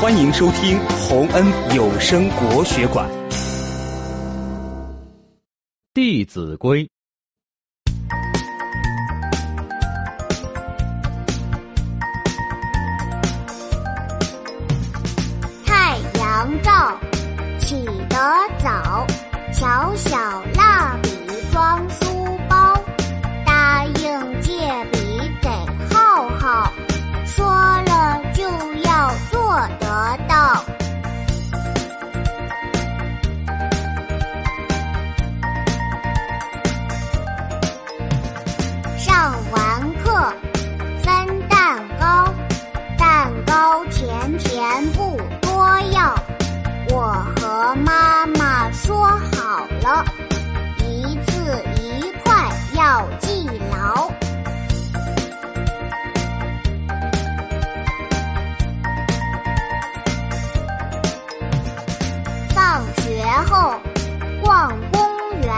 欢迎收听洪恩有声国学馆《弟子规》。太阳照，起得早，小小蜡笔得到。上完课，分蛋糕，蛋糕甜甜不多要。我和妈妈说好了，后逛公园，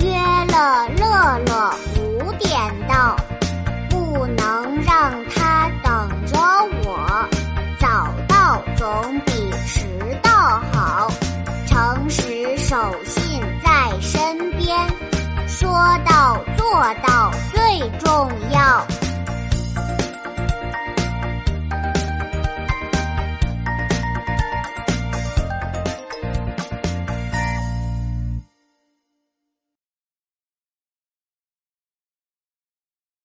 约了乐乐五点到，不能让他等着我，早到总比迟到好。诚实守信在身边，说到做到最重要。